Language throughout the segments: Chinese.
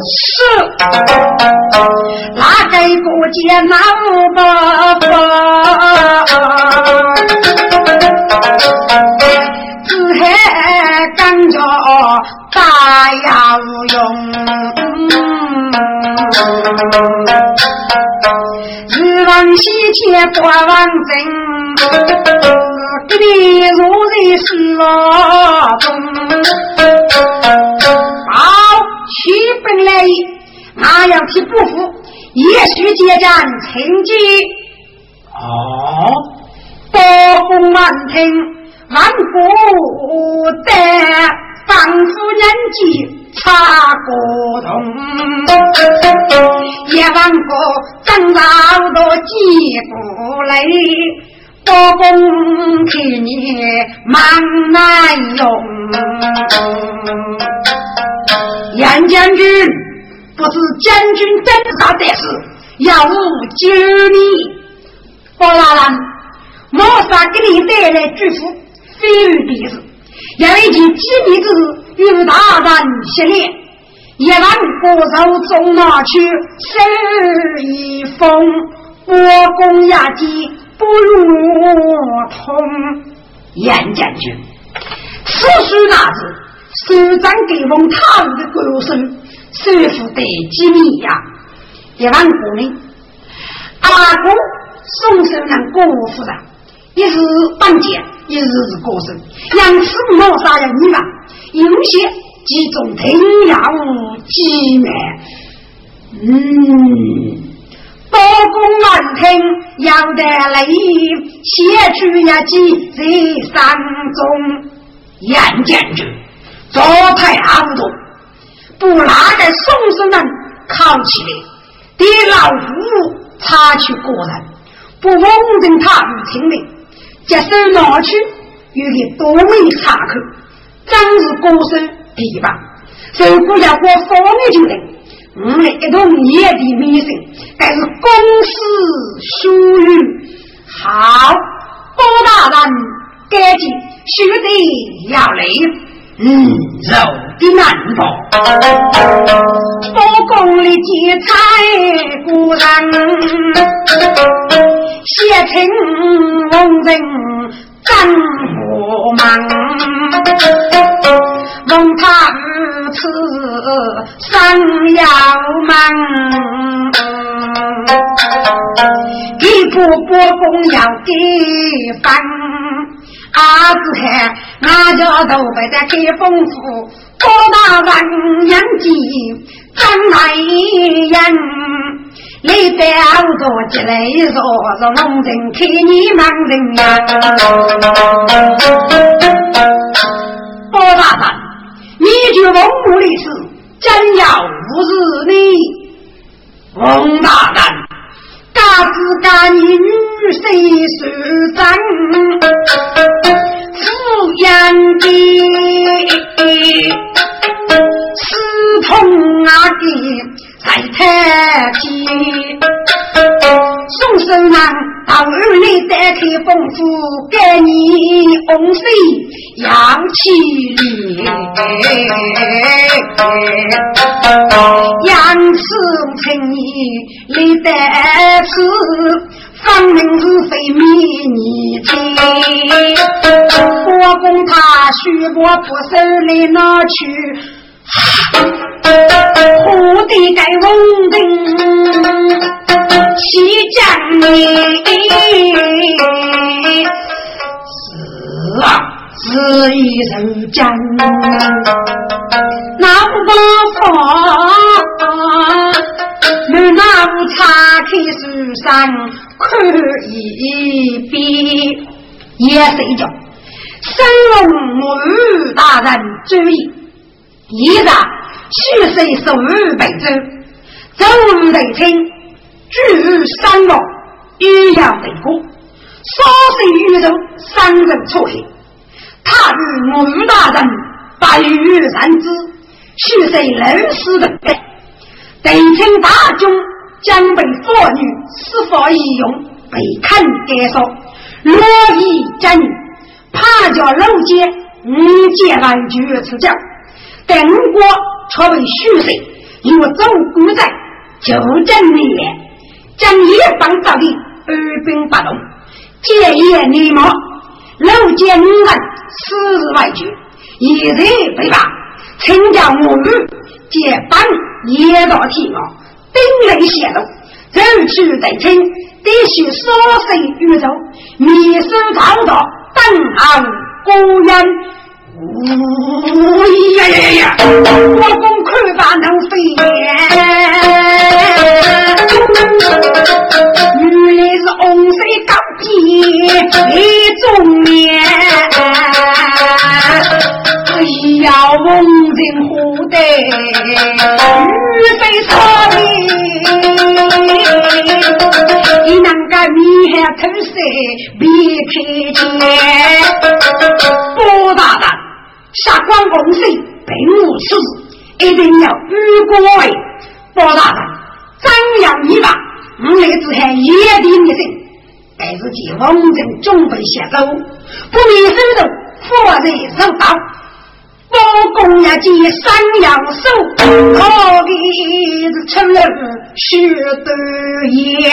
是，哪个不见那不不？只还感觉大呀无用，日往西迁多往真，这里如人是老中。本来意，那样去不服，也许接战成绩。哦，多功满庭。万古的仿佛人间差不同，一万个争吵多几不来，多功替你忙难用。杨将军不是将军真杀的事，要我救你。包大人，马上给你带来祝福。非于彼此，有一件机密之事与大人协力，一万国手中拿去，手一封，我公压机不如通。严将军，此书那子，首长给封他人的国手，首付得机密呀！一万国内，阿公送手人国务府长，一是半截。一日是过生，杨氏莫杀人你吧？有些集中天下无机密，嗯，多功难听，要得来，写出一记在山中。严将军，左太阿不多，不拿个宋生人考起来，给老夫擦去果然，不奉承他无情的。接手拿去，有个多美插口，真是歌声琵琶。如果要过方面就来，我们一同夜的名声，但是公私属于好。包大人，赶紧须得要来，嗯，肉的难保。包公里劫财古人。写情龙人真不忙，问他如此生要忙，一步步公要给分，阿子汉俺家都被在开封府，多大万年计真来人。你带好多进来说说龙人看你盲人呀，包大人，你就问我的事，真要无视你。王大人，家子嘎你女谁受争，抚养的，刺痛啊的。在太监，宋生人到二里带开丰富，给你红水扬起脸。杨氏称你立得此，方明是非迷你听。我公他许我不收来拿去。我的该稳定，西江是啊，是一人战，那不把我那不岔开书上看一遍，也睡觉。生龙母大人注意，一日虚岁十五百周，周五得清，居三王欲要得过，少岁遇到三人出黑，他与母语大人百余三之，虚岁六十等待，得清大军将被妇女施法义用，被砍该说，若以真。怕叫老奸，五劫来就出将，等过却为虚岁，因为走古在就正年，将一帮到底，二兵不动，借业内谋，老奸五人死日外绝，一人被罢，请教我女借班也到天王，兵来协助，走去得清，必须所剩宇宙，密书操作。等候孤人，呀呀呀！我公看法能飞，原来是红色高洁一中年。哎呀，红尘何得雨水少的，你能个面头色别开见。包大人，杀光红色并无此事，一定要与国为。包大人，张扬一把，我来只喊野地一声，但是见王正准备下手，不免手动，佛在手刀。包公也见三阳手，好的是出了许多言。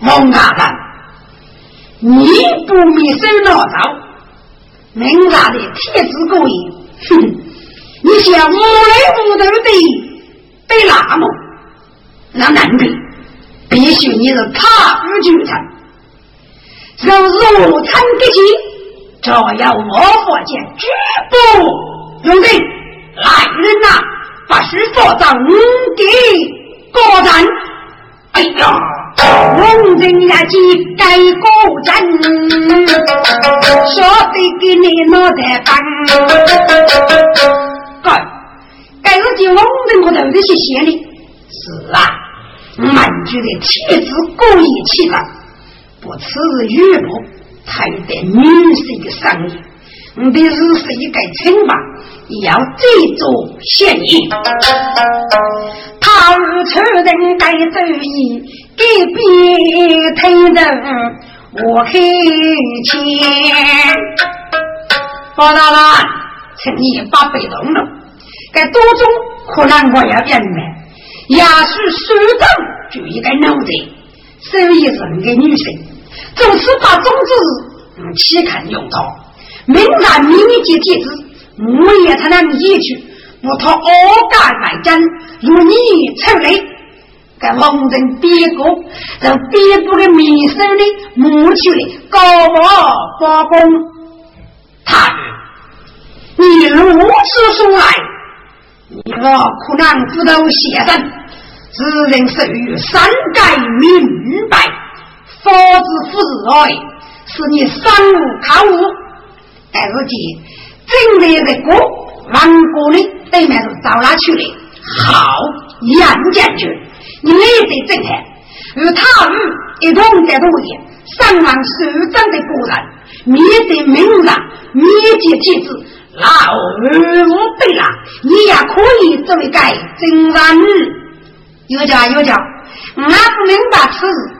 王大人，你不灭手拿刀，明朝的天子过瘾，哼！你想无来无头的对那么？那难比，必须你是他日君臣，若是我参得起。这要我佛见绝不用人，来人呐！把师傅在五地高战。哎呀，龙人也记该高战，说得给你脑袋翻。该该是叫龙人我头这些县里。是啊，满族的气质故意气长，不此玉不。还得女婿的生意，你的日是一个清白，要这种嫌疑。他日出人该注意，给别推人我黑钱。包大人，请你把被动了，该多种可能我要变卖，也许首长就一个脑袋，所以是个女性。总是把种子期看用到，明然民间天子，我也才能移去，不讨恶干来争，如你出来，该蒙人别国，让别国的民生的母去的高傲发功。他，你如此说来，你我可能不都先生，只人属于三改明白。佛子夫子爱，是你三无靠物，但是见正在的国王国里对面是找哪去了？好，杨将军，你得正看，与他与一同在路边，上望首长的果然，面对明上面见天子，老无对了，你也可以作为该真男女。有家有家，俺不明白此事。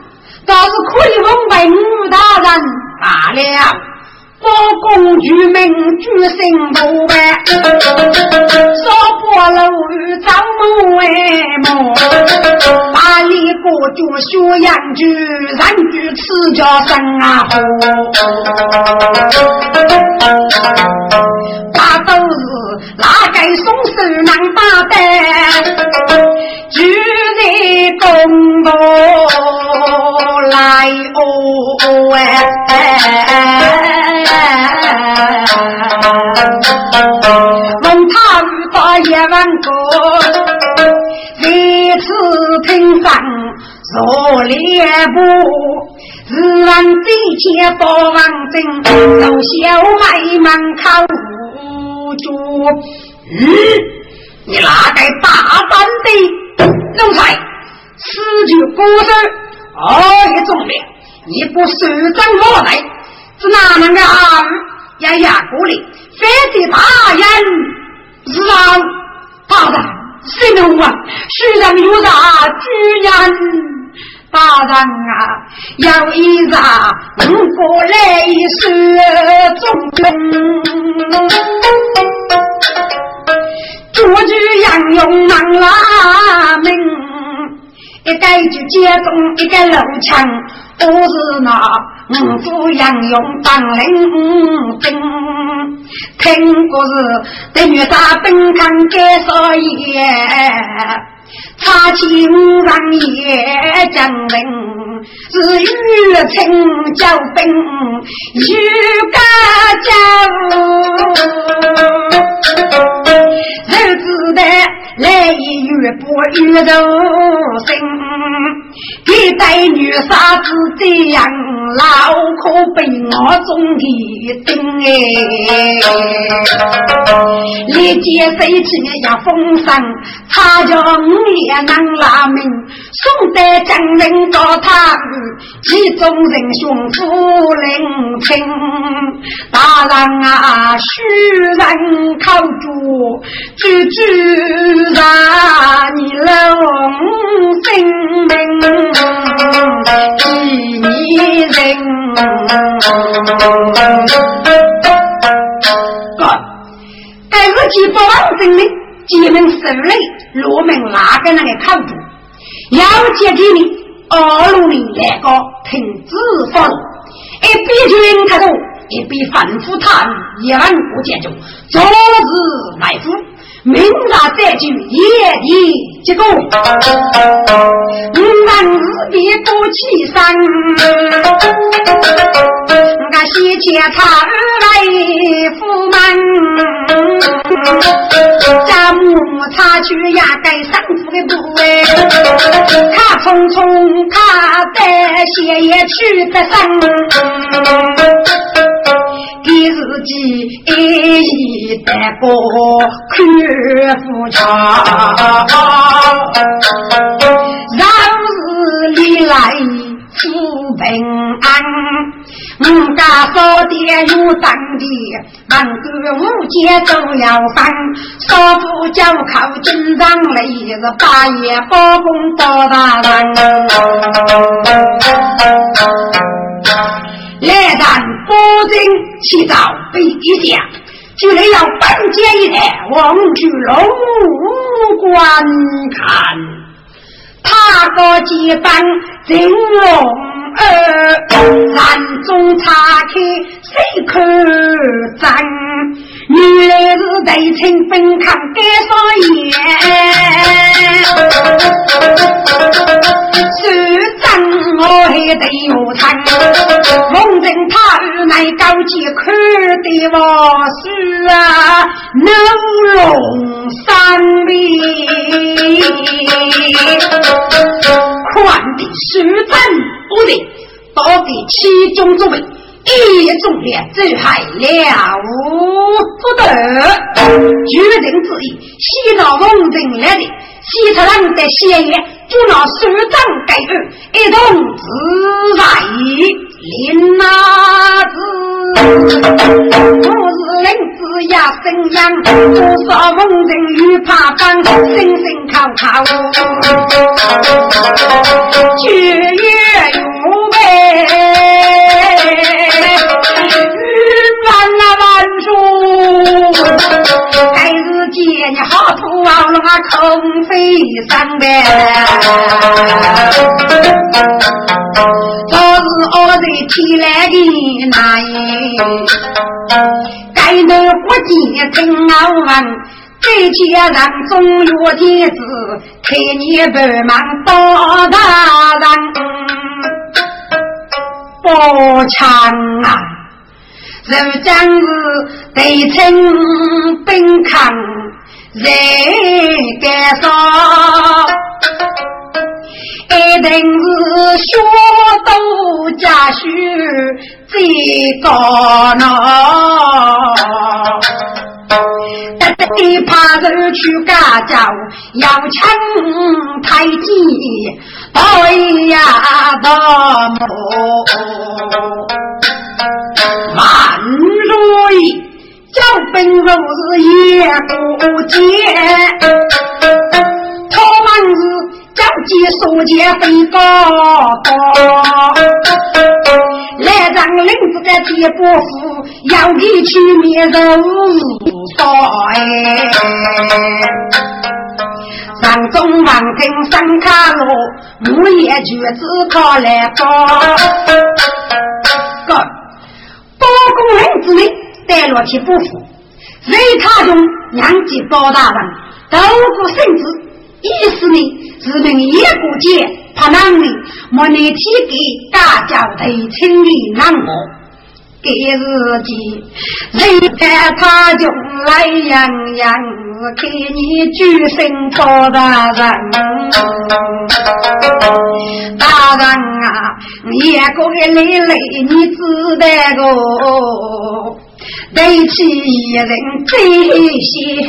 倒是可以问问武大人罢了，包公举命举心头白，少破楼宇张门外门，大理国主学养居，人居此家生啊大列步，日晚地铁不王正，走小卖门口住。嗯，你哪个大胆的奴才，此句古诗，二一重量，你不手掌我来，是哪能个二呀呀过里，非得大人是啊，大人，谁能啊？虽然有啥居然，大人啊，要一啥五过来说中军主句杨勇难拉命，一个就接中一个楼墙，都是那五夫杨勇当领兵。听故事等于打本看介绍也，插起五丈也将人，是与陈交兵，与家家。日子的来一月不月肉生，给带女傻子这样老可被我中的定哎，立即飞起要封赏，他叫五也能拉命，宋代将领到他其中人雄富临清，大郎啊，虚人靠住。句句让你龙性命几人？哥，该是几百万人的，几门手雷，罗门哪个那个靠谱？要接给你，二路里来个停止放，一边军他多，一边反复谈，一万不解决，总是埋伏。明察再举夜地结果，男子别多气伤。俺先前他来赴门，家母他去压盖丈夫的部位，他匆匆他带血也去得生。给自己一代过看富强，让日里来富平安。我家少爹有当的，门关五间都要翻。少妇叫靠金上来，是八爷包公到大人。来战保证起早北下，就来要半截一带望去龙观看，他个结伴真龙儿，暗中查看谁可真？原来是内臣本看该说言，张我还得有谈，龙人他日乃高级看的我是啊，能龙三里，宽的十分不的，多给其中作为。一众烈走海了不得，决定之意，西到龙城来的西出人的先爷，就拿首长盖儿，一同自在林哪子，我是林子呀，生养多少龙人与怕帮，声声靠靠，绝月有为。还是见你好土啊，龙啊空飞上的，这是我在天来的那一，该能不见真傲慢，这家人总有天子，看你不忙到大人，不强啊。如将是得称兵抗，人该说，高呢。得得怕人去家教，要抢太极，对呀大母，万岁。小本如是也不见，他们是将计所见非高高，来让领子的铁伯父要你去灭人衰。上中王跟上卡罗，木叶橘子靠来高，哥，包公领子呢？带落去不服，随他中杨继包大人，斗过圣旨，意思呢是命一国界，怕难里莫内提给大家头清理难我。给日记，随带他中来洋洋，给你举身包大人。大人啊，也过个累累，你知道个？对起一人最先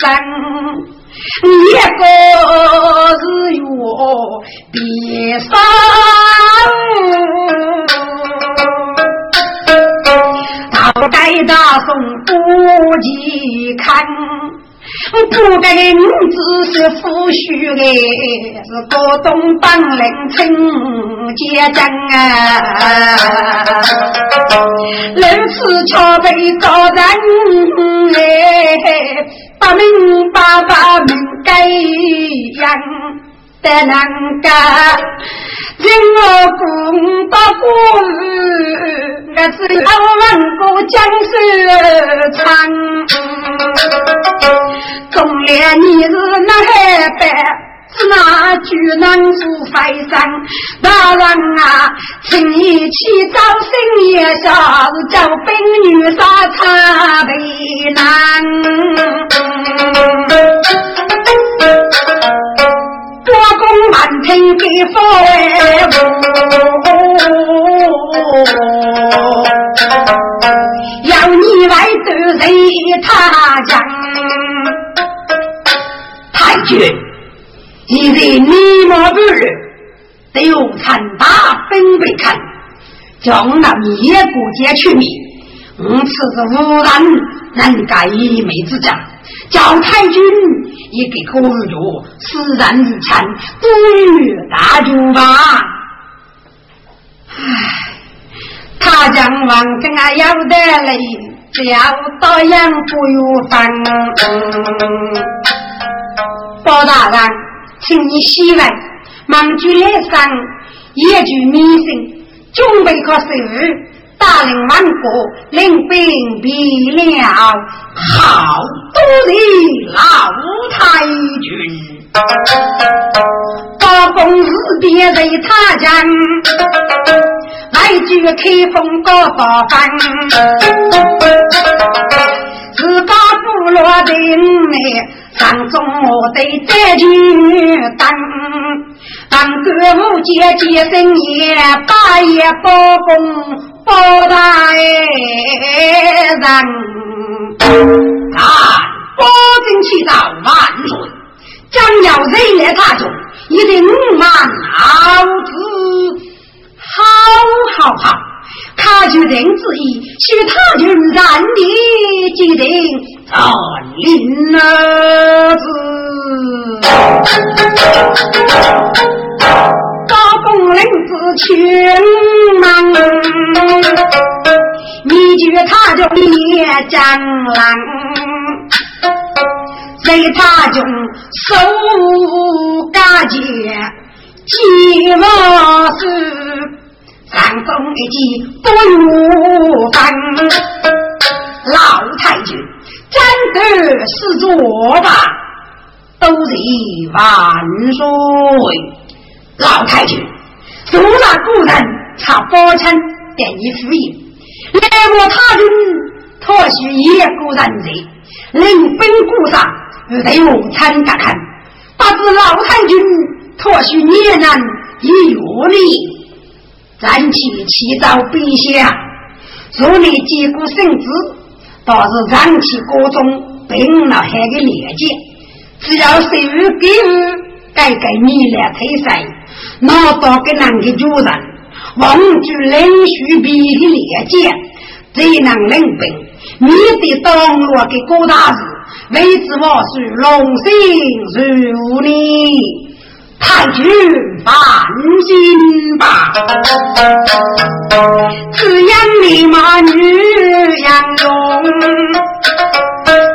生，一个是我别生，大该大宋不及看。不该你只是夫婿的，是国东帮领称家将啊！如此巧被高人哎，把命把把命改样的难干，今我讲到故事，我是要问过江水长。中年你是那黑白，那巨难做飞上。大人啊，请你去找新爷下，是叫兵女杀差为难。国公满庭给佛要你来得罪他将。君，一在你莫不日，得有参大分被看，将那灭国家去灭。我此是无人能改一枚之家，叫太君也给可如死然日产，不与大主吧。唉，他将王跟啊要得来，只要到阳不有烦。包大人，请你洗碗，忙举来上，也举民生，准备个食物，大人万国，领兵必了，好多的老太君，高公日别在他家，来举开封高大饭，自家部落的。当中我得再去当，当歌舞姐姐生也，八爷包公包大人，啊，保证起早万岁，将要人来他中，一定满脑子好好好。他决定之意，是他军然的决定，啊，林儿子，高公领子群忙，你觉他就灭将郎，随他军守家界，寂寞是。当中一计不如分，老太君站得是坐吧，都是万岁。老太君，如那古人查宝钱给你敷衍，来我他军，或许也古人在领兵固上，对我参加看，不知老太君或许年难已有力，暂且祈祷陛下，若你接过圣旨，倒是长期国中并了海的连接，只要谁给予该给你来退赛，拿到给那个主人，望住领须比的连接，最能领兵，你得当落给郭大事。为之我是龙兴如你，太君放心吧。只养你马女养用，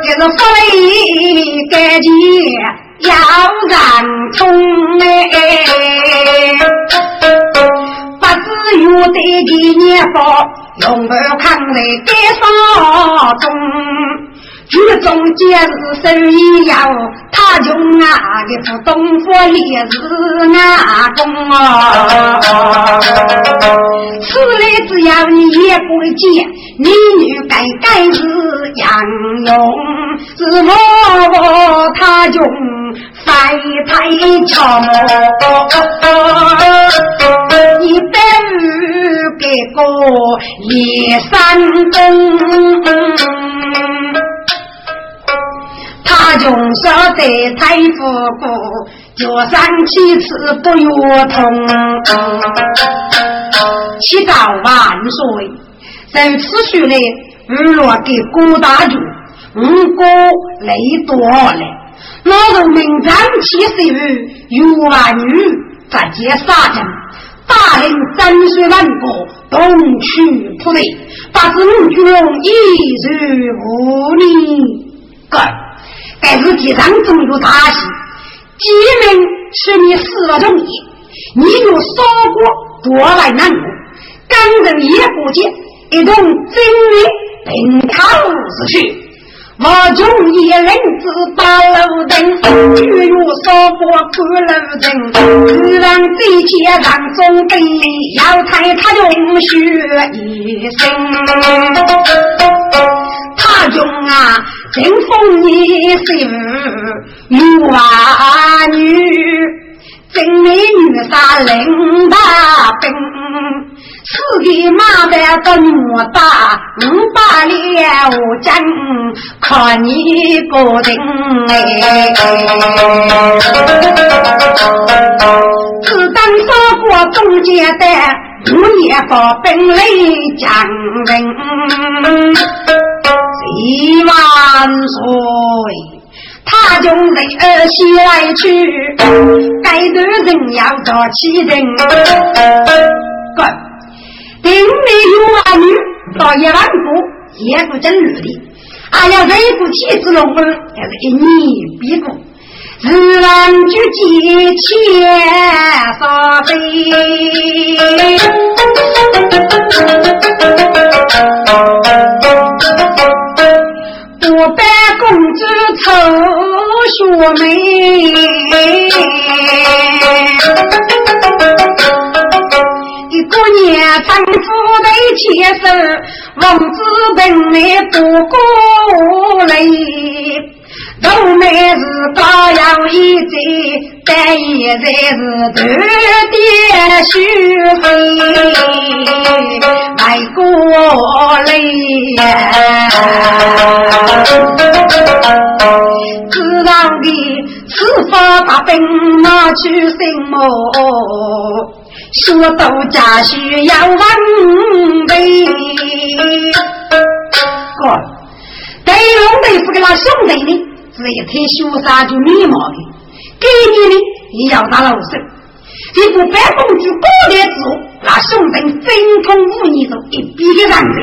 这个福利感情要让通哎。不知有得的年报，用不看来该上中。剧中皆是生意呀，他就那个副东府烈士阿公啊。此来只要你也不见，你女该该是杨勇，是我他就飞太巧，一百五给个叶山东。他穷说在太夫过，就三七次不约通。七早万岁，在此时呢，娱乐给郭大军，五哥累多了。老农名长七十余，有万女直接杀阵，大领三岁万国，东去不内，八十五军一日无力。干。但是地上中有大喜，鸡鸣是你死了容易，你就少过多来难过。刚人也不见，一同精力并考死去。我中一人子把路灯，只有少过看路灯。日郎最前让中兵，要猜他用血一生。他用啊！正逢你媳妇有娃女，正美女杀领大兵，四个马的都莫打，五百两我真看你个人哎。只当说过中间的，五年把本领将人。一万岁，他从人儿西来去，该的人要做起人。顶里有儿女到一万步，也不真绿的。哎呀，这一股气子龙儿，还是一年比过。自然就几千发飞。我班公子丑学妹，一个年丈夫得牵手，王子本来不过来。都没是高阳一贼，但现在是断点续费来过来呀。知道的是否把兵拿去什么？说到家需要万倍。哥，对龙队是个那兄弟呢。是一天修杀就礼貌的，给你的也要打老手。这部白公主过来之后，那兄弟精通武艺都一比的让人。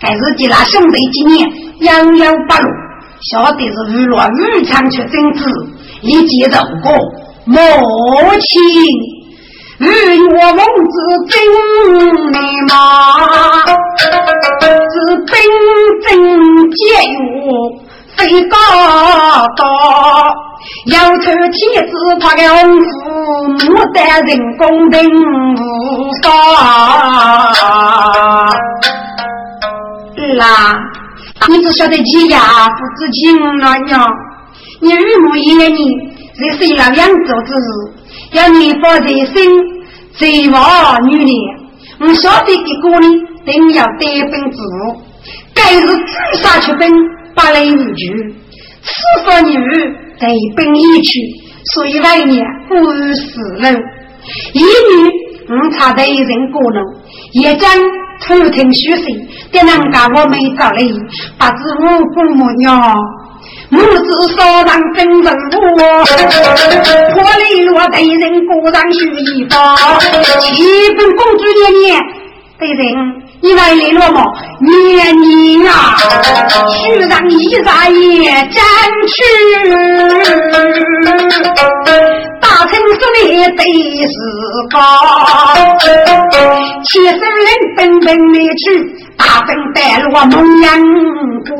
但是给那兄弟今年遥遥八路，晓得是娱乐日常却真子，一接着过母亲。与我孟子真美貌，是真正皆有。最高高，要求妻子他的红父母的人工定无少。啦，你只晓得几呀？不知情了娘，你如母一年，在谁老养做之日，要年发在身，最娃女的，我晓得的哥呢，定要得分子，该是自杀出奔，八来无惧，此番女得奔一去，所以外面不死了。一女我差得一人过路，也将偷听虚实，给人家我没找来，不知无辜母娘。母子少让真人我，破泪落对人果然许一方。七分公主年年对人，你来联络么？年年啊，须让一扎也沾去。大城市里得是高，七十人奔奔的去。大风带路蒙阳过，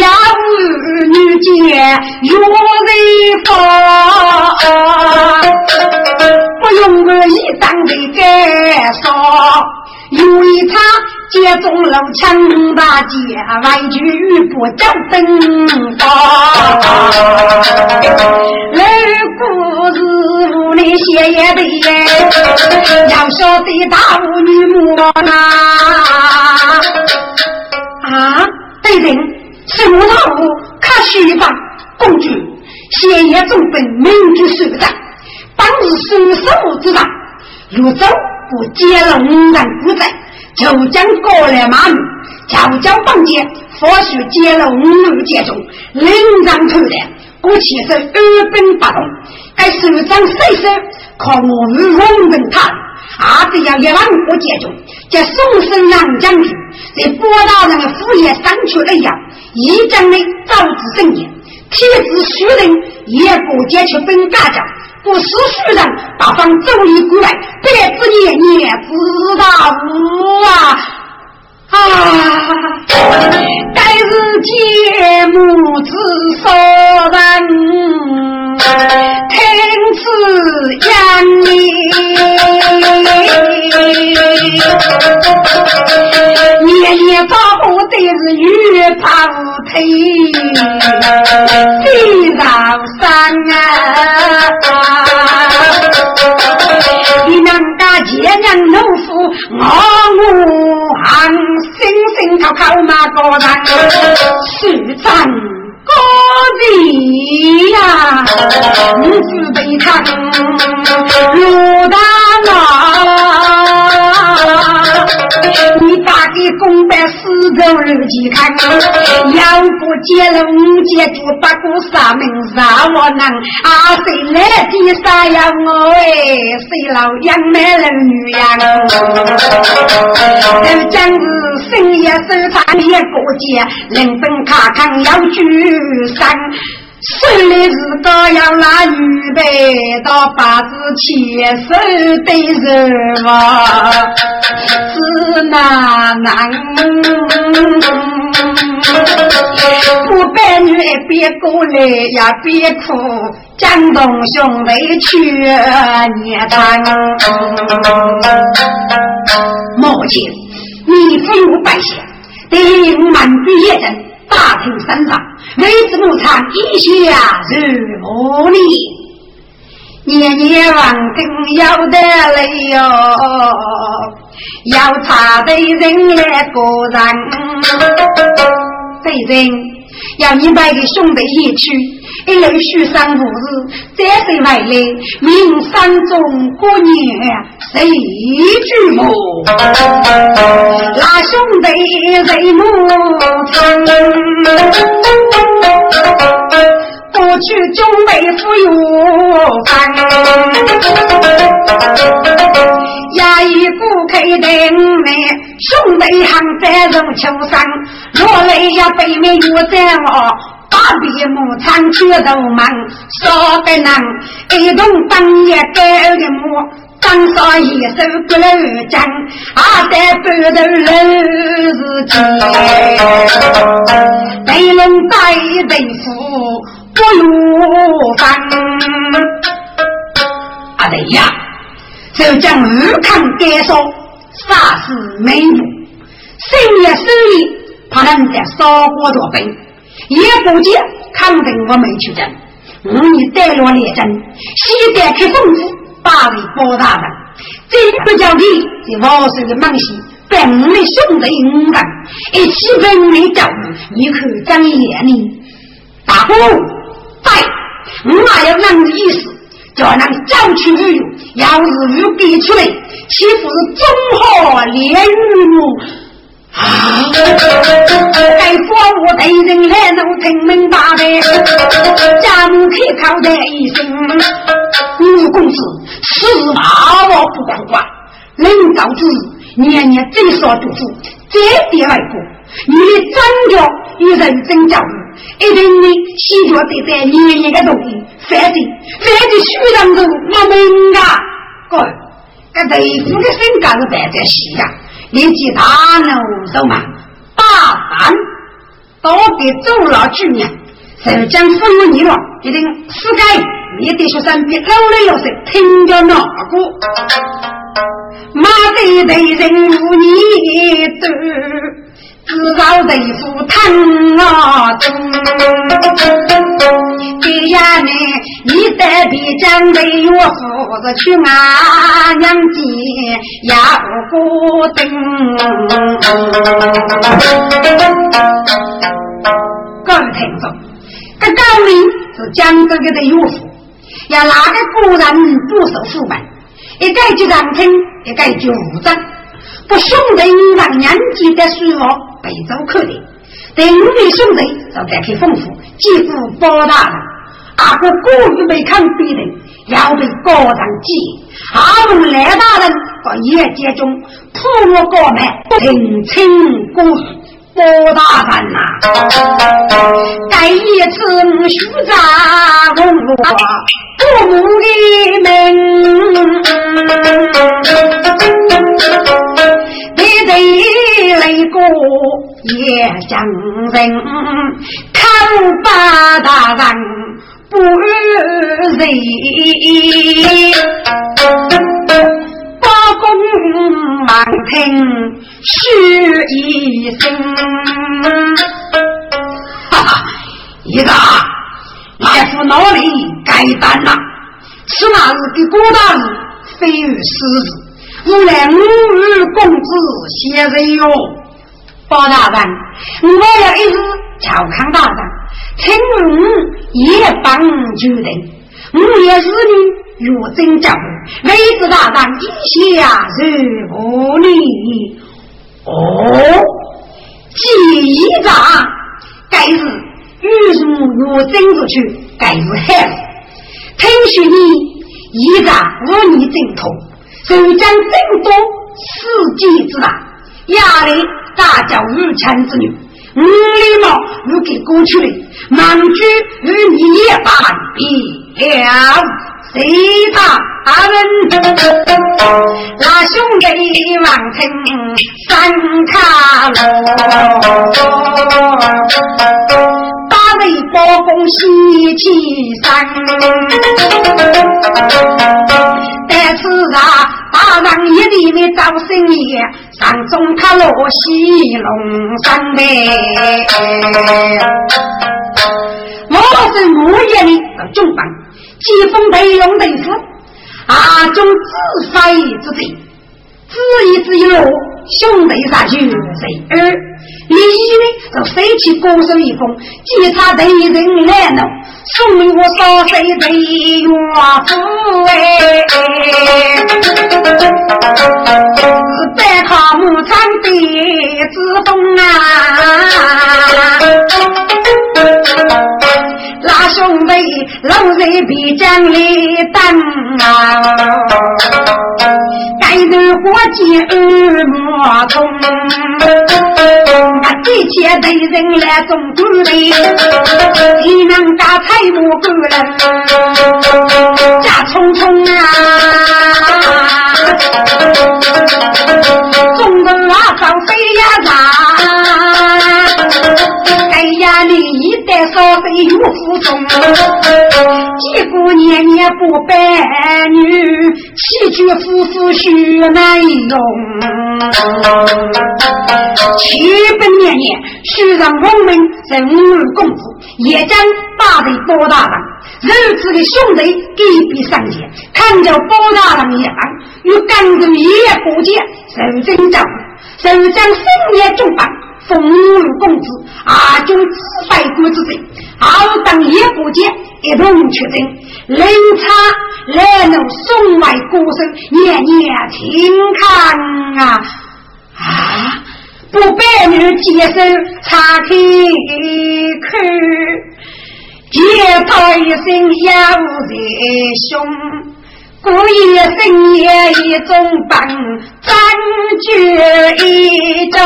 要女杰有人发，不用我一张的介绍，因为他接中了强大姐，外句不叫登高。老故事屋里写也得，要晓得大屋女母啊。啊！对人，什么套路？看虚吧，公主，先业中本明主首长，当日伸手之上，如走不接了五人负债，就将过来马路，就将绑架，或许接了五路接中，领上头来，我其实二本不动，该首长谁手，靠我们龙门他。阿子要一万五接中，叫宋生郎将军在波大人的副业上去了样，一将的招致生意，天子虚人也不接去本家家，不是虚人把方走离过来，别子年年知道无啊。啊！该是节目之所人。听此言你夜夜发火的是玉袍腿，地上山啊！你能家姐娘农夫，我无憾，星星靠马高山，是真。高地呀，你是被他落大了。给公办四周日记看，要不接了五接就把个啥名啥我能啊？谁来的啥呀我哎？谁老杨买了女呀？都讲是深夜收藏一个节，人本卡康要聚散。生的是个要拿预备到八字前手的人嘛，是那难。不白女别过来呀，别哭，江东兄弟去年谈。母亲，你父母百姓，得满地一人，大庭山上。为子母唱一下如何呢？年年望更要得来哟，要查的人来过人，对人要你买个兄弟一去，一路许上五日，再谁回来？明山中过年谁举目？那兄弟谁母亲？过去中北府有饭，衙役不开灯门，兄弟还在入秋山，落泪呀背面又在我，把笔木长去都忙，少得难，一同半夜盖的木，张少一手不漏江，阿在半头漏日天，雷龙带雷夫。不如翻，阿对呀，就将二康改说，杀死美女，深夜深夜，怕人在烧锅做饭，也不见肯定我没去争，我你带落列阵，西带开封府，八位包大人，这不叫你这王氏的门西，本来兄弟五人，一起分来教育，你可长眼呢？大哥，对，我还有那个意思，叫那个招去旅游，要是又给出来，岂不是中好连玉木？啊！该保我的人来能听明白的，家母可靠的一声，五公子此话我不哭啊！领导之年年最少读书，这点外国，你的长教与人真教育，一定你细脚得在年年的东西，反正反正书上头没明啊！哥，这豆腐的身价是摆在西呀。年纪大了，走嘛，大胆，多给周老去年，谁将父母你了，一定是该你的学生别老了要是听着哪个？马队的人无你多。知道豆腐汤啊，爹呀呢，你在边疆没有夫子去俺娘家呀不等。各位听众，这高明是江州的岳父，要哪个古人不守父本？一概就让听，一概就无争。不兄弟让年纪的书房背走客的，等你兄弟就再去丰富，几乎包大人。阿哥故意没看别人，要被高上记。阿龙来大人到夜间中破我高门，平清过包大人呐。该一次虚砸红罗父母的门。一对擂过也将人，看 八大人不仁，八公满庭须一声。哈哈，一个来福哪里该担呐？此那日的郭大人非与私事。我来五日公子先人哟，包大人，我要一日朝康大人，请问也帮决定，我也是你岳真教位子大人一下如何呢？哦，记一长，该是玉树岳真出去，该是害听说你一长无你正统。周将争夺世界之大，压力大叫二千之女，五礼貌如给过去的，满居与你也罢了。谁大人？那兄弟望听三卡罗，八位包公喜气山。但是啊，大人一地的招生意，上中他落西龙山呗。我是木叶的中榜。疾风雷龙雷虎，阿中自飞之贼，只一只一路，兄弟杀去谁二？你一呢，就飞起高手一封，击杀敌人来了，送我烧水的岳父哎？白卡木场的之风啊！兄弟老在边疆里等啊，该头伙计二莫通，那这些的人来中主的，谁能打财木过人？家匆匆啊，中人啊，上飞呀上。你一代少岁有福中，几过年年不白女，妻娶夫妇须难容。七本年年，须让我们在五儿公子，也将大人包大郎，儿子的兄弟给比上前，看着包大郎一郎，与甘州一夜过节，受征召，受将深夜中榜。封五儿公子，阿军自败国之罪，好当一过节，一同出征，领差来怒送外歌声，年年听看啊啊！不白女接手查开口，接到一声要在胸。故意深夜一种本，占据一张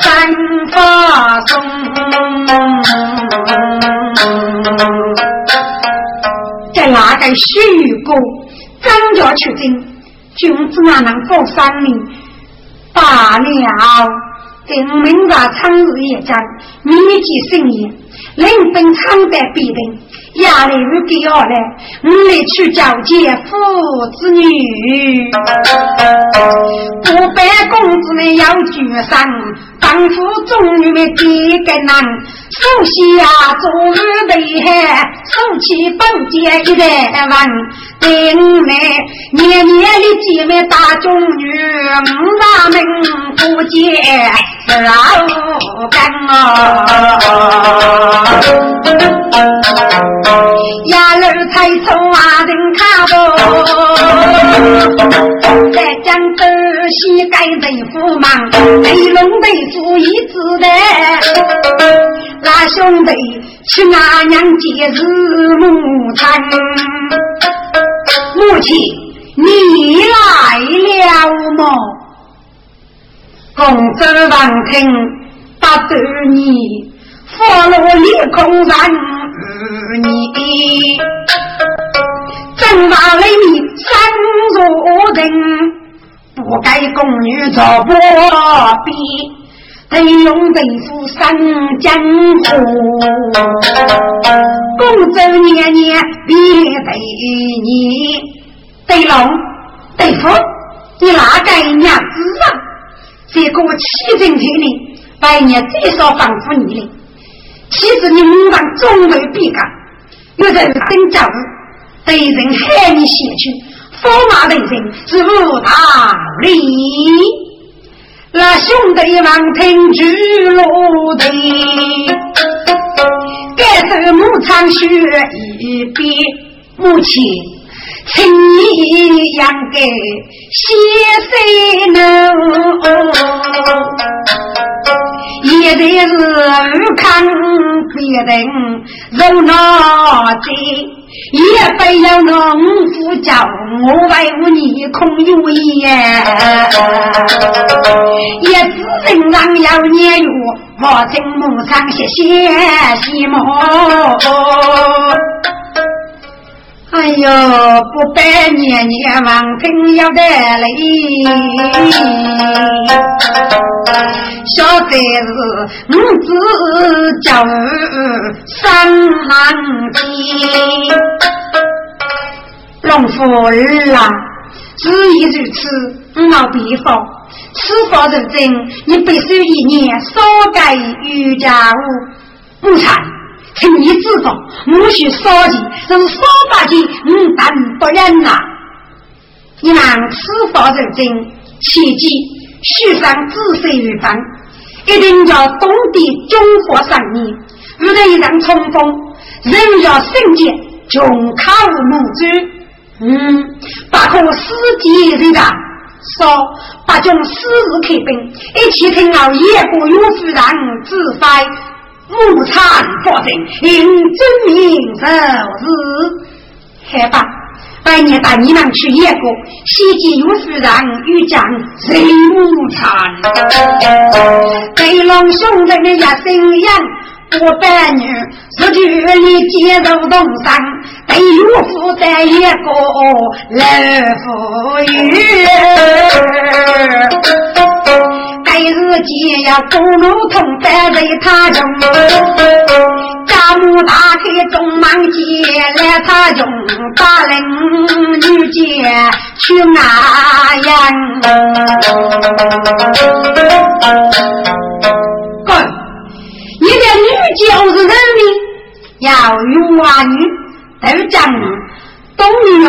三发松。在那个虚构张家取经，君子哪能过三年？罢了，定明日春日一张，密集深夜，临本长白必定。压力如给要来，我来去交接父子女。不白公子要举上，丈夫终于们几个男，首先做日备海，手起本节一百万。定来年年的姐妹大中女，五大门不见老干啊。不，再讲东西该人夫忙，内龙内夫一直的，那兄弟去阿娘节日母餐，母亲你来了么？公子王听不得你，佛罗里空人。你正大雷鸣三如定，不该宫女做波比，得用对付三江湖。公子年年别对你，对龙对付你哪个娘子啊？这个七进天里，百年最少仿佛你的。其实你门上总为必干，有人等教育，对人害你先去，驸马对人是无道理。那兄弟们听住落地，该是牧场学一遍，母亲，请你养给先生一代是看别人热闹的，也不要农夫叫我为我你空有言，也只人让要年月，我正木上些些西么？哎呦，不拜年年王平要得来，小子是五子教三行天，龙夫儿啊，只宜如此，闹比方，此法如真，你必须一年少改瑜伽舞，不差。请你知道，我需烧钱，是烧八钱，嗯，但不忍呐。你让此法认真，切记须上仔细预防，一定要懂得中华上面，遇到一场冲锋，人要圣洁，穷靠母猪。嗯，把可司机人家说，把将私日开兵，一起听老爷不用夫人自发。无产发生，应证明受是好吧？百年大你们去演过，西晋有夫人遇讲谁无产？对龙兄弟的一声言，我百女是去里接受东山，对有夫在一个老妇人。每日见呀，公路通摆在他中，家母打开中门接来他中把人女杰去哪样？滚！你的女就是人民，要用娃女都讲东用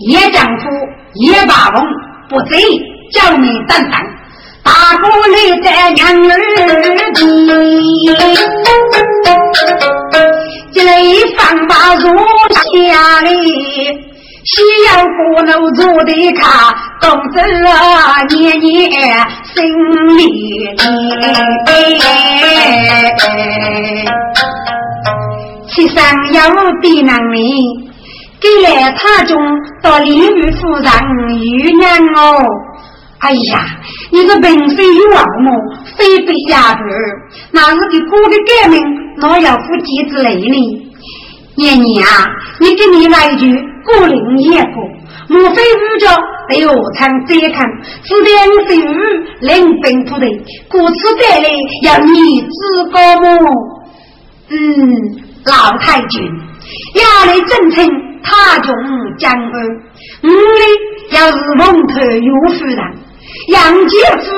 叶丈夫叶霸王，不贼叫你担当。大哥你在娘儿地，这里放把如下里，西洋鼓楼做的卡，公子啊年年心里其上有的能力，给来他中到李玉夫人遇娘哦。哎呀，你个本非有王么？非被压根儿，那是给哥的革命，哪要负几子累呢？年年啊，你给你来一句过灵也过，莫非五角被何尝再看？只两岁五领兵部队，故此带来要你知高么？嗯，老太君，压力正称他中将儿，五里要是蒙头有夫人。杨杰夫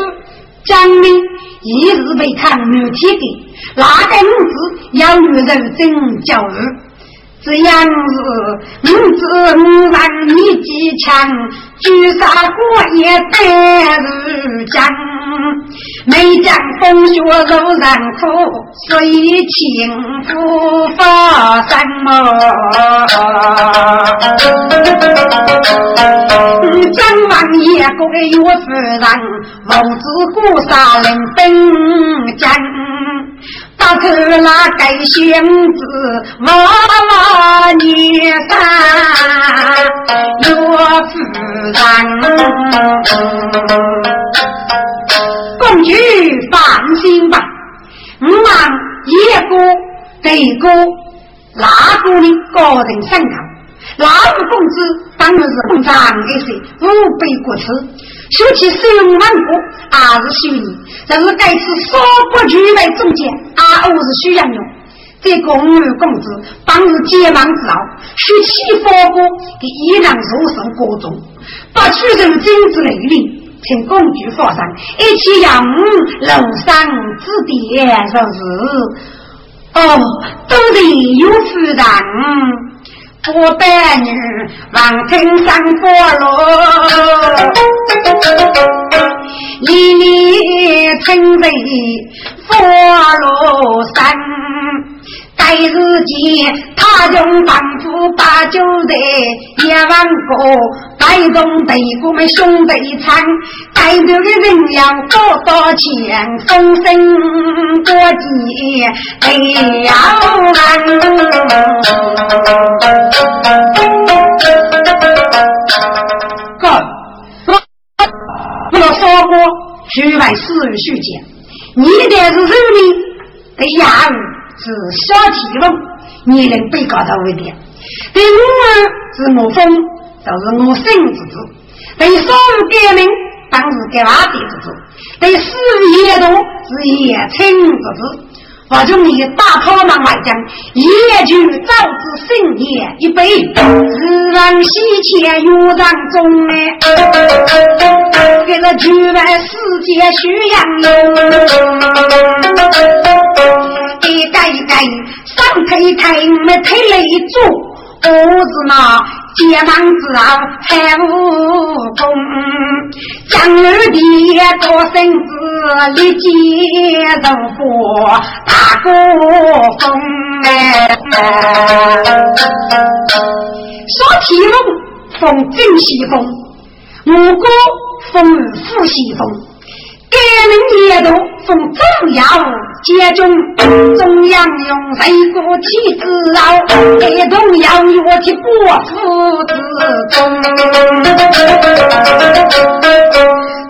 张明一日被抗母体的，哪个女子要女人真教育。这样子，母子让你几强，举杀过也得如将。每将风雪柔然苦，所以情夫发什么？张王爷国有夫人，王子孤杀人本将。大哥那该仙子娃娃年三有夫人，公主放心吧，我忙一个对个那个的个人身高。那五公子当然是红长一些，五百国耻，说起十万国还是虚拟，但是该次少不举来中间，啊，我是徐阳勇。这公五公子当日结盟之后，许七方国给依然受受国中，把屈人精之雷厉，请公主发上一起扬楼上之巅，说是哦，都得有夫人。我带女望天上过路，离离成为佛罗山。在日间，他用丈夫把酒在一万个，带动对我们兄弟唱，带头的人要多多钱，风声过节哎呀哥，我说过，去外私人书简，你的是人民的压力。是小提翁，你能被告到一点。对我啊是我风，就是我生之子；对少妇改名，当是给娃爹之子；对四爷多是爷亲之子。我从你大炮门外讲，夜就早知深夜一杯，自然西前又让中哎，给了举来世界需要一改改，上推推没推了一组，我是那结忙之后还无功，将儿的多生子立即入伙大过风哎，说提龙封正西风，五哥封副西风。革命也都奉中央接中，中央用谁国旗自傲，革动要我的国父之。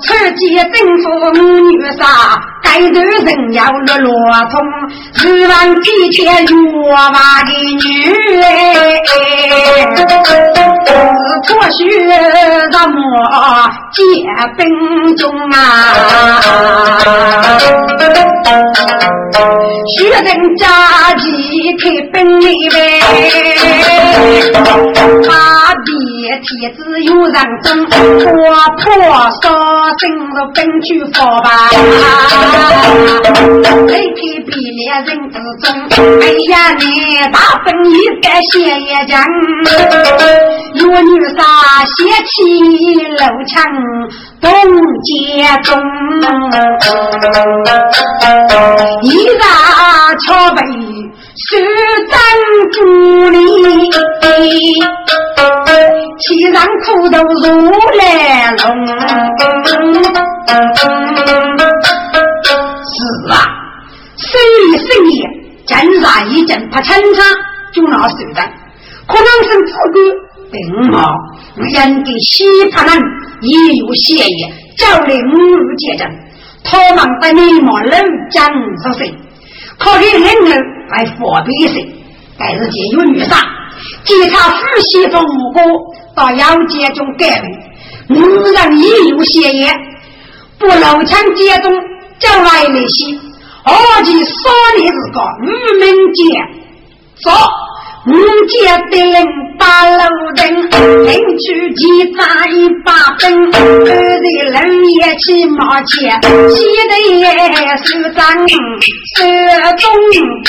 此际政府女杀，该头人要落落通，十万几千落马的女是脱血什么结兵中啊？学人家己开本领呗。他别帖子有人争，我破烧进入本区佛吧。雷劈比猎人之中，哎呀，你大本一个写一讲，有女杀写起楼墙东街中，一大桥北。手掌竹里，气上苦头如来龙。是啊，生意生意，真杀一阵不成差，就拿手掌。可能是自个病嘛，人给西派人也有血液，叫领五结阵，他们把你莫冷讲出谁？可给人人。来佛比谁？但是见有女杀，见他夫媳妇无辜，到阳间中改名，无人也有血业，不漏枪接中，将来那些，而且少年是个愚民杰，说。五家的人八路人，领去几扎一把灯，二人人也起毛钱，喜得也是张手中灯。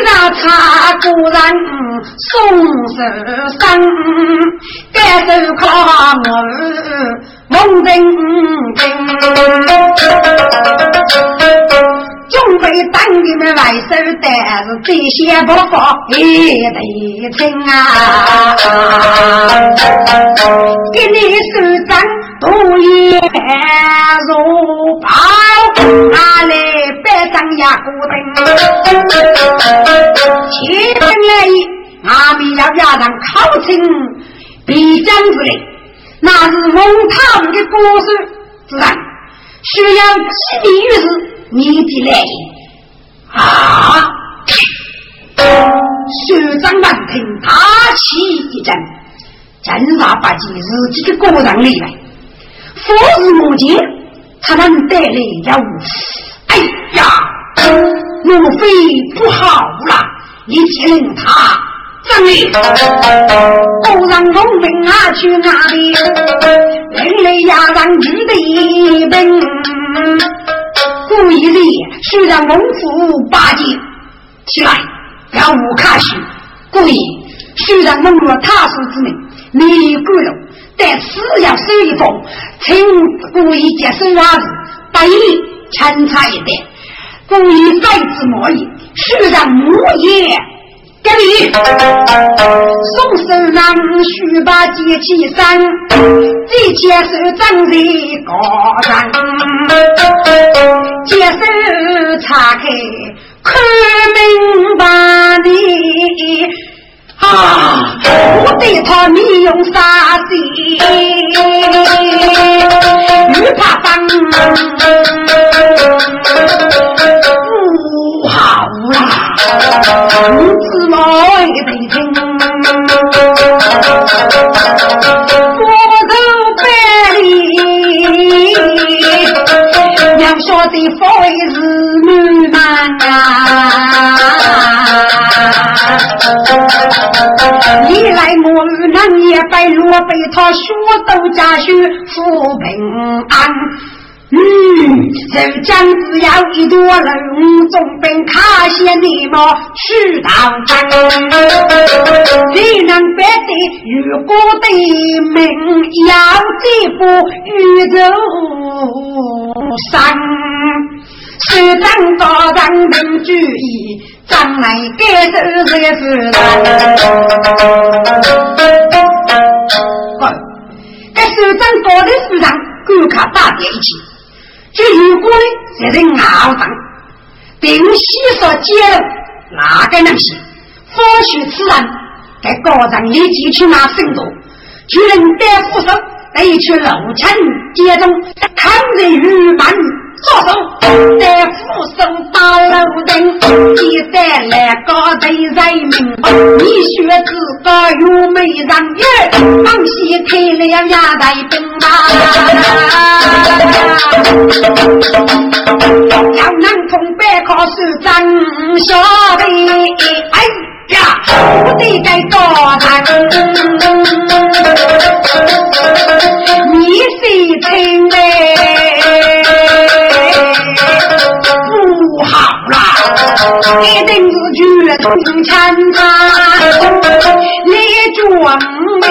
一让他果然送手生，该手靠我。梦人人，准备当你们来手但是这些不放也得听啊！给你手掌多一如宝，上牙骨灯。七分来，阿弥要家长考清必将之类。那是蒙他们的故事，自然需要基地于是你的来啊！学长们听，大气一阵，正杀把几自己的个人例外，佛日目前他能带来要哎呀，莫非不好了？你请他。真理，都让农民啊去哪里？人类呀让女的兵，故意的需让农夫八戒起来，要无卡许，故意虽然农民他属之名，你归了，但死要收一封，请故意接受伢子，不宜强差一点，故意再次莫意，需让木业。给你送手让须把接起身，这接手长在高山，接手岔开看明白你啊！我对他没用啥心？不怕脏。不好啦，如此来得听，佛头百里，要晓得佛是你来我能也白落被他学都家学福平安。嗯，这将只要一朵人，总被卡些你么去当真。谁能别得如果的命，要这步宇宙上，是？当高人能注意，将来该走这个是难。该首长高的市场，观看大点一起。就如果呢，在这熬上，并洗刷接了哪个能行？或许此人在高上立即去拿生多，就能得副手，得去楼层接中，抗日御满着手，得副手打楼登，你带来高头人民，你学子个有美人儿，往西开了衙台兵马，要能从北考是张小妹，哎呀，我得该高谈，你是亲哎。一定是绝通强他来装备，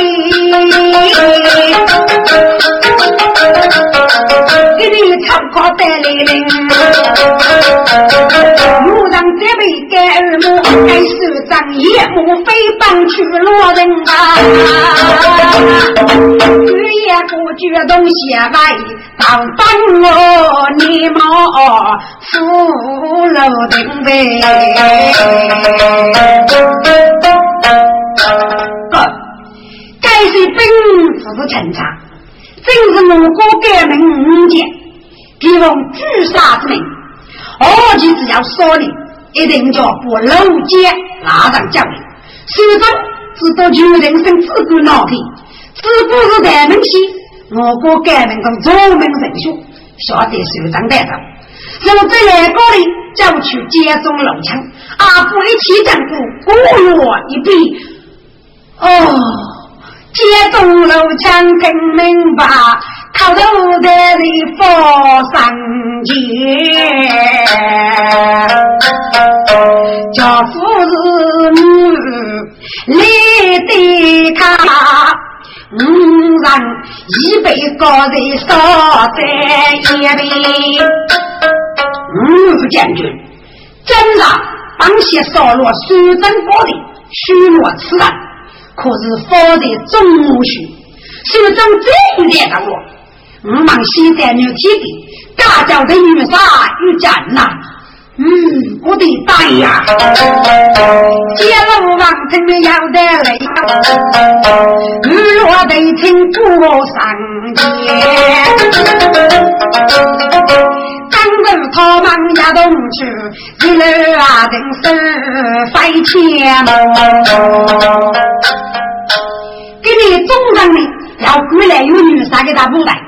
给你唱歌带来领，路上这位盖二木，该是张夜幕飞奔去落人啊，日夜不觉东西外。当帮我你莫扶楼顶呗。该是本府的陈查，正是我国革命五年，提奉诛杀之命，而且只要说你，一定叫不漏接拉上教育。首长是夺取人生自古脑皮，自古是台门西。我国革命中著名人选，晓得首长带头，如在来高里就去接中龙枪，阿不一起战鼓，鼓落一笔。哦，接中龙枪听明白，靠头的里放上前，叫夫人来对他。五人已被高人烧在一边，五将军真让帮些烧落苏州堡垒，虚落此人，可是方在中武区，苏州这一点的我，我们现在女体的大叫的女杀与战呐。嗯，我的大呀！接路王听的要得来，日落得听过上街。当日他们也动去，一路啊定是飞钱。你中人呢，要过来有女杀给他补来，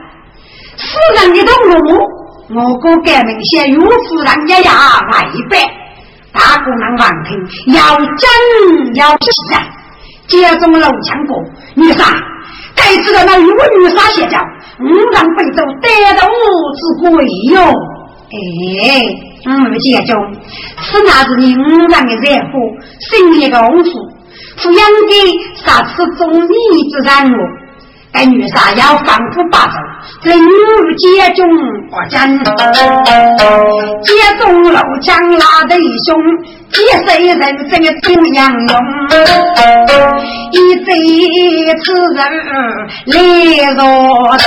死人的动物。我国革命先有夫人一呀外百，大姑娘王听要真要实啊！接中楼墙过，女杀，该知道那有女杀写叫五人被走得到我之鬼哟！哎，嗯，接中，此那是你五人的热火，心里的红福，抚养的杀此忠义之人物。该女杀要反复霸走，在女街中我真，街中老将拉得凶，几岁人真怎样用？一贼此人来若真，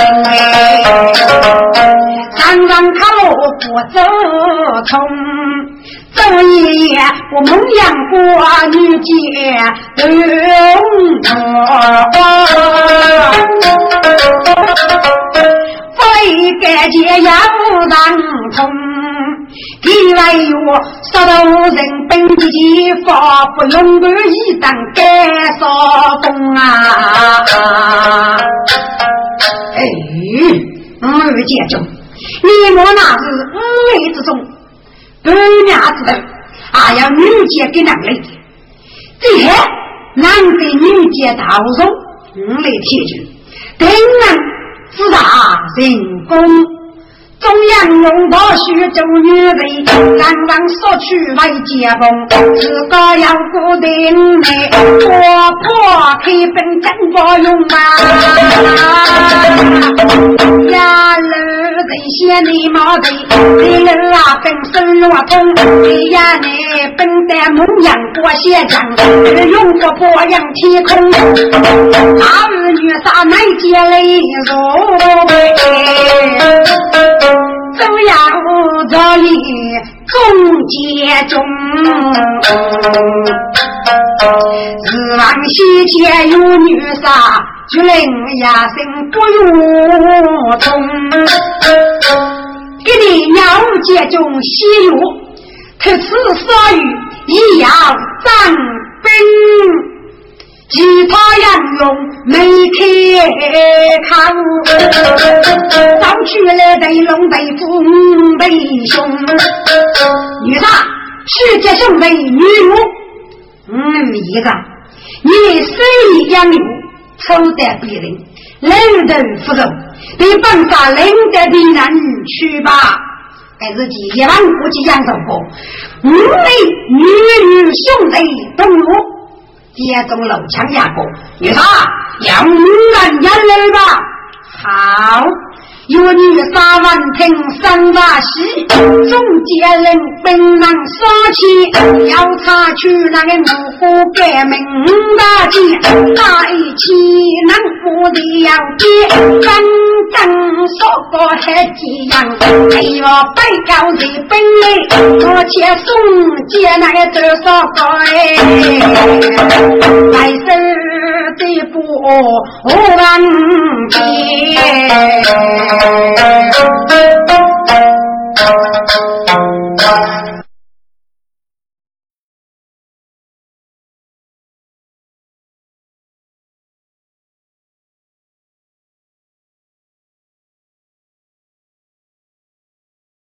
常常他路不走通。这一夜，我梦阳过女杰东非该结要让通，你来我杀到人本地发不用我一当干少工啊！哎，二姐中，你莫那是五位之中。二娘子的，还要民间给男的，这些难得民间大容，五来铁军，定能自大成功。中央用到徐州女人，刚刚说去为解封，自个要固定内，婆婆开本真不用啊！呀，路这些你毛的，你路啊本身落通，哎呀你本在牧羊过些江，用个波阳天空，大儿女啥难接来入。中街中，日望西街有女杀，就令呀声不如通。给你了解中西游，特此所遇亦要张兵。其他杨勇没开口，早去了对龙对虎对熊，女啥？世界兄弟女奴，嗯，一个，你生意养牛，丑得别人，冷得不走，被本杀冷得的人去吧。该是几一万国际养生过，五位女女兄弟同路。接中楼墙压过，你说要女人眼泪吧？好，有女杀万听生把戏，总结人本能杀气，要查去那个怒火革命大计，在一起能不的要接，真正说过还几样，哎呦，白高的本领，我且送接那个多少个来生。的不稳定。